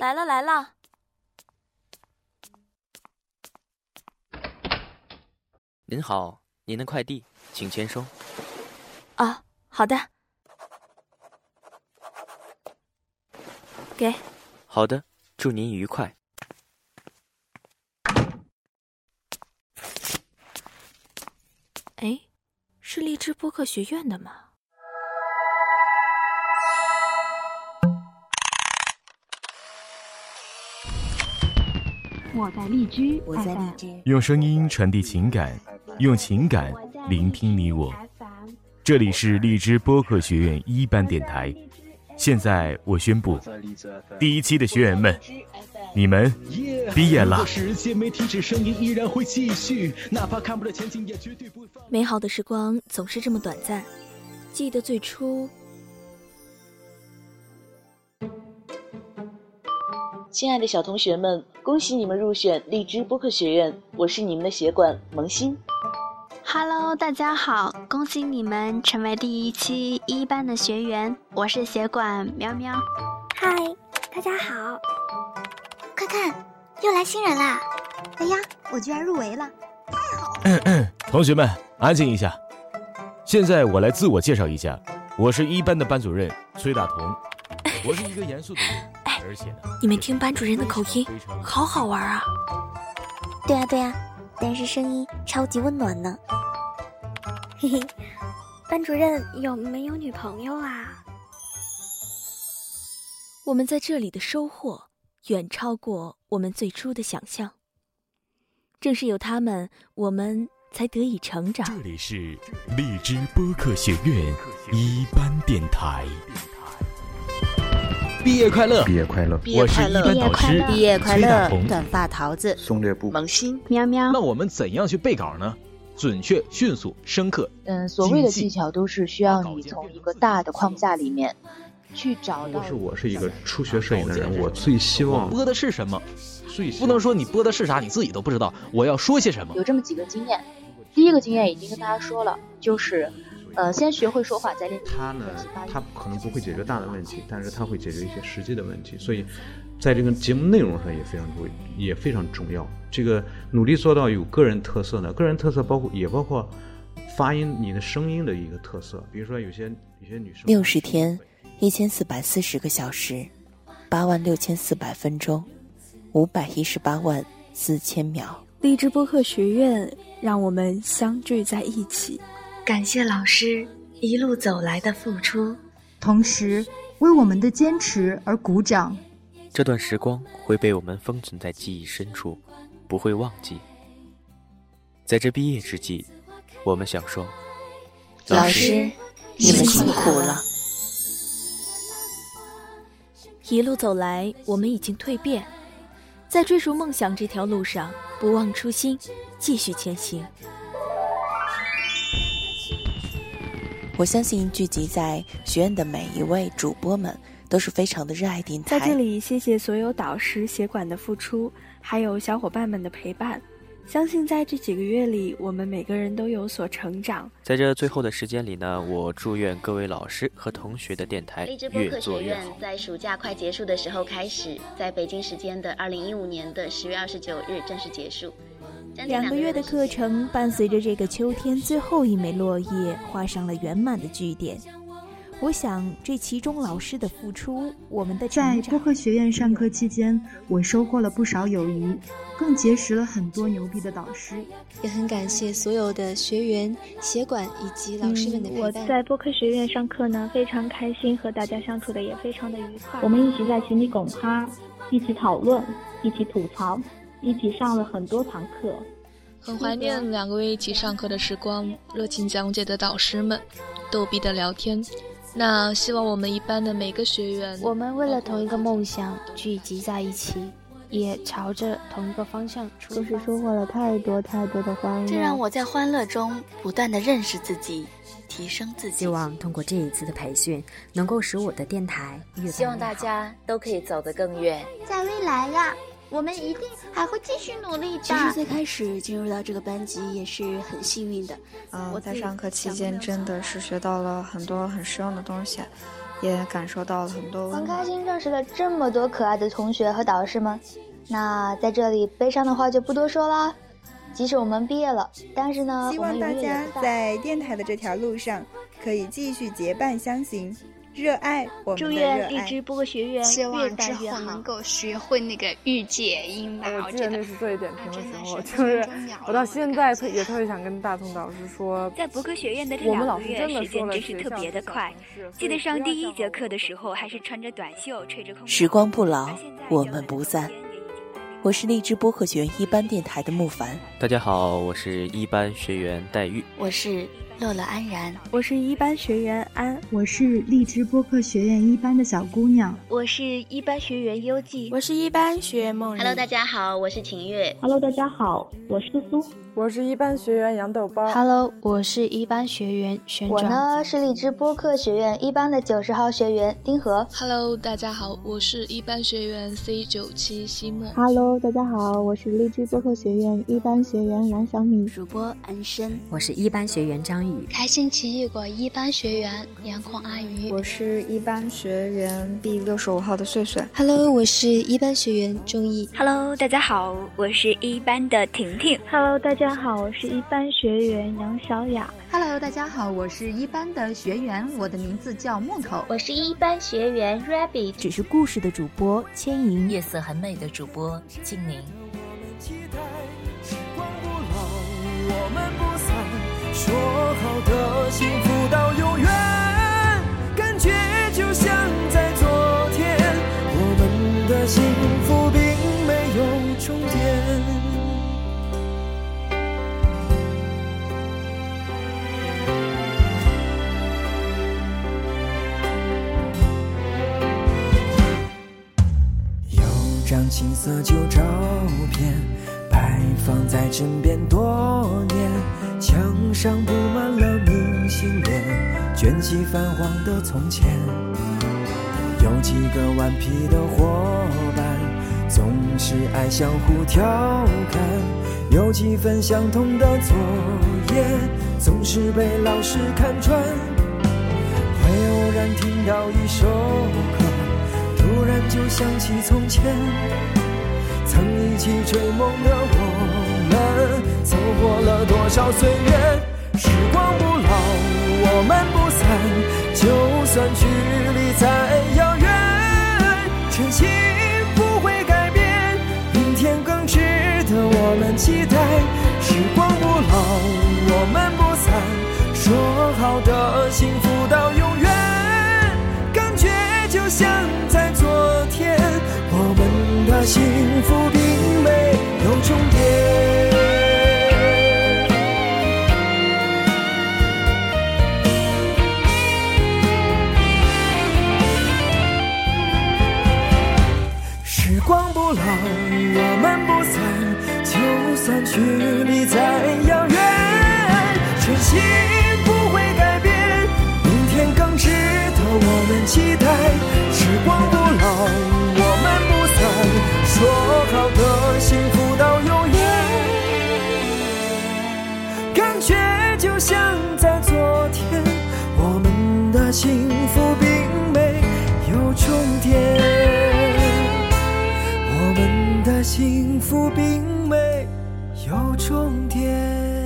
来了来了。您好，您的快递，请签收。啊，好的。给。好的，祝您愉快。哎，是荔枝播客学院的吗？我在荔枝，我在荔枝，用声音传递情感，用情感聆听你我。这里是荔枝播客学院一班电台。现在我宣布，第一期的学员们，你们毕业了。美好的时光总是这么短暂，记得最初。亲爱的小同学们，恭喜你们入选荔枝播客学院！我是你们的协管萌新。Hello，大家好，恭喜你们成为第一期一班的学员！我是协管喵喵。嗨，大家好！快看，又来新人啦！哎呀，我居然入围了，太好了！同学们，安静一下。现在我来自我介绍一下，我是一班的班主任崔大同。我是一个严肃的人。而且呢，你们听班主任的口音，好好玩啊！对啊对啊，但是声音超级温暖呢。嘿嘿，班主任有没有女朋友啊？我们在这里的收获远超过我们最初的想象。正是有他们，我们才得以成长。这里是荔枝播客学院一班电台。毕业快乐！毕业快乐！我是一班导师，毕业快乐！短发桃子，松略布，萌新，喵喵。那我们怎样去背稿呢？准确、迅速、深刻。嗯，所谓的技巧都是需要你从一个大的框架里面去找到。是我是一个初学摄影的人，我最希望播的是什么？不能说你播的是啥，你自己都不知道。我要说些什么？有这么几个经验，第一个经验已经跟大家说了，就是。呃，先学会说话，再练。他呢，他可能不会解决大的问题，但是他会解决一些实际的问题。所以，在这个节目内容上也非常重，也非常重要。这个努力做到有个人特色呢，个人特色包括也包括发音，你的声音的一个特色。比如说，有些有些女生。六十天，一千四百四十个小时，八万六千四百分钟，五百一十八万四千秒。荔枝播客学院，让我们相聚在一起。感谢老师一路走来的付出，同时为我们的坚持而鼓掌。这段时光会被我们封存在记忆深处，不会忘记。在这毕业之际，我们想说，老师，你们辛苦了。一路走来，我们已经蜕变，在追逐梦想这条路上，不忘初心，继续前行。我相信聚集在学院的每一位主播们都是非常的热爱电台。在这里，谢谢所有导师、协管的付出，还有小伙伴们的陪伴。相信在这几个月里，我们每个人都有所成长。在这最后的时间里呢，我祝愿各位老师和同学的电台越做越好。在暑假快结束的时候开始，在北京时间的二零一五年的十月二十九日正式结束。两个月的课程，伴随着这个秋天最后一枚落叶，画上了圆满的句点。我想，这其中老师的付出，我们的在播客学院上课期间，我收获了不少友谊，更结识了很多牛逼的导师。也很感谢所有的学员、协管以及老师们的陪伴。我在播客学院上课呢，非常开心，和大家相处的也非常的愉快。我们一起在群里拱哈，一起讨论，一起吐槽。一起上了很多堂课，很怀念两个月一起上课的时光，热情讲解的导师们，逗逼的聊天。那希望我们一班的每个学员，我们为了同一个梦想聚集在一起，也朝着同一个方向出发。就是收获了太多太多的欢乐。这让我在欢乐中不断的认识自己，提升自己。希望通过这一次的培训，能够使我的电台越希望大家都可以走得更远，在未来呀。我们一定还会继续努力的。其实最开始进入到这个班级也是很幸运的。嗯，我在上课期间真的是学到了很多很实用的东西，也感受到了很多。很开心认识了这么多可爱的同学和导师们。那在这里，悲伤的话就不多说啦。即使我们毕业了，但是呢，希望大家在电台的这条路上可以继续结伴相行。热爱我们祝愿荔枝播客学院希望之后能够学会那个御姐音吧。我记得那是做点评的时候，就是我到现在特也特别想跟大同导师说，在博科学院的这两个月时间真是特别的快。记得上第一节课的时候，还是穿着短袖吹着空时光不老，我们不散。我是荔枝播客学院一班电台的木凡。大家好，我是一班学员黛玉。我是。乐乐安然，我是一班学员安，我是荔枝播客学院一班的小姑娘，我是一班学员优记，我是一班学员梦。Hello，大家好，我是秦月。Hello，大家好，我是苏。我是一班学员杨豆包。Hello，我是一班学员旋转。我呢是荔枝播客学院一班的九十号学员丁和。Hello，大家好，我是一班学员 C 九七西莫。Hello，大家好，我是荔枝播客学院一班学员蓝小米。主播安生，我是一班学员张宇。开心奇异果一班学员颜控阿鱼。我是一班学员 B 六十五号的碎碎。Hello，我是一班学员钟毅。Hello，大家好，我是一班的婷婷。Hello，大家好，我是一。班学员杨小雅，Hello，大家好，我是一班的学员，我的名字叫木头，我是一班学员 Rabbit，只是故事的主播千莹，夜色很美的主播精灵。说好的幸福到永远，感觉就像在昨天，我们的幸福并没有终点。有张青涩旧照片摆放在枕边多年，墙上布满了明信片，卷起泛黄的从前。有几个顽皮的伙伴，总是爱相互调侃。有几份相同的作业，总是被老师看穿。会偶然听到一首歌。突然就想起从前，曾一起追梦的我，过了多少岁月？时光不老，我们不散，就算距离再遥远，真心不会改变，明天更值得我们期待。时光不老，我们不散，说好的幸福到永远，感觉就像在昨天。我们的。幸福并没有终点。距离再遥远，真心不会改变，明天更值得我们期待。时光不老。我们不散说好的幸福到永远，感觉就像在昨天。我们的幸福并没有终点，我们的幸福并没有终点。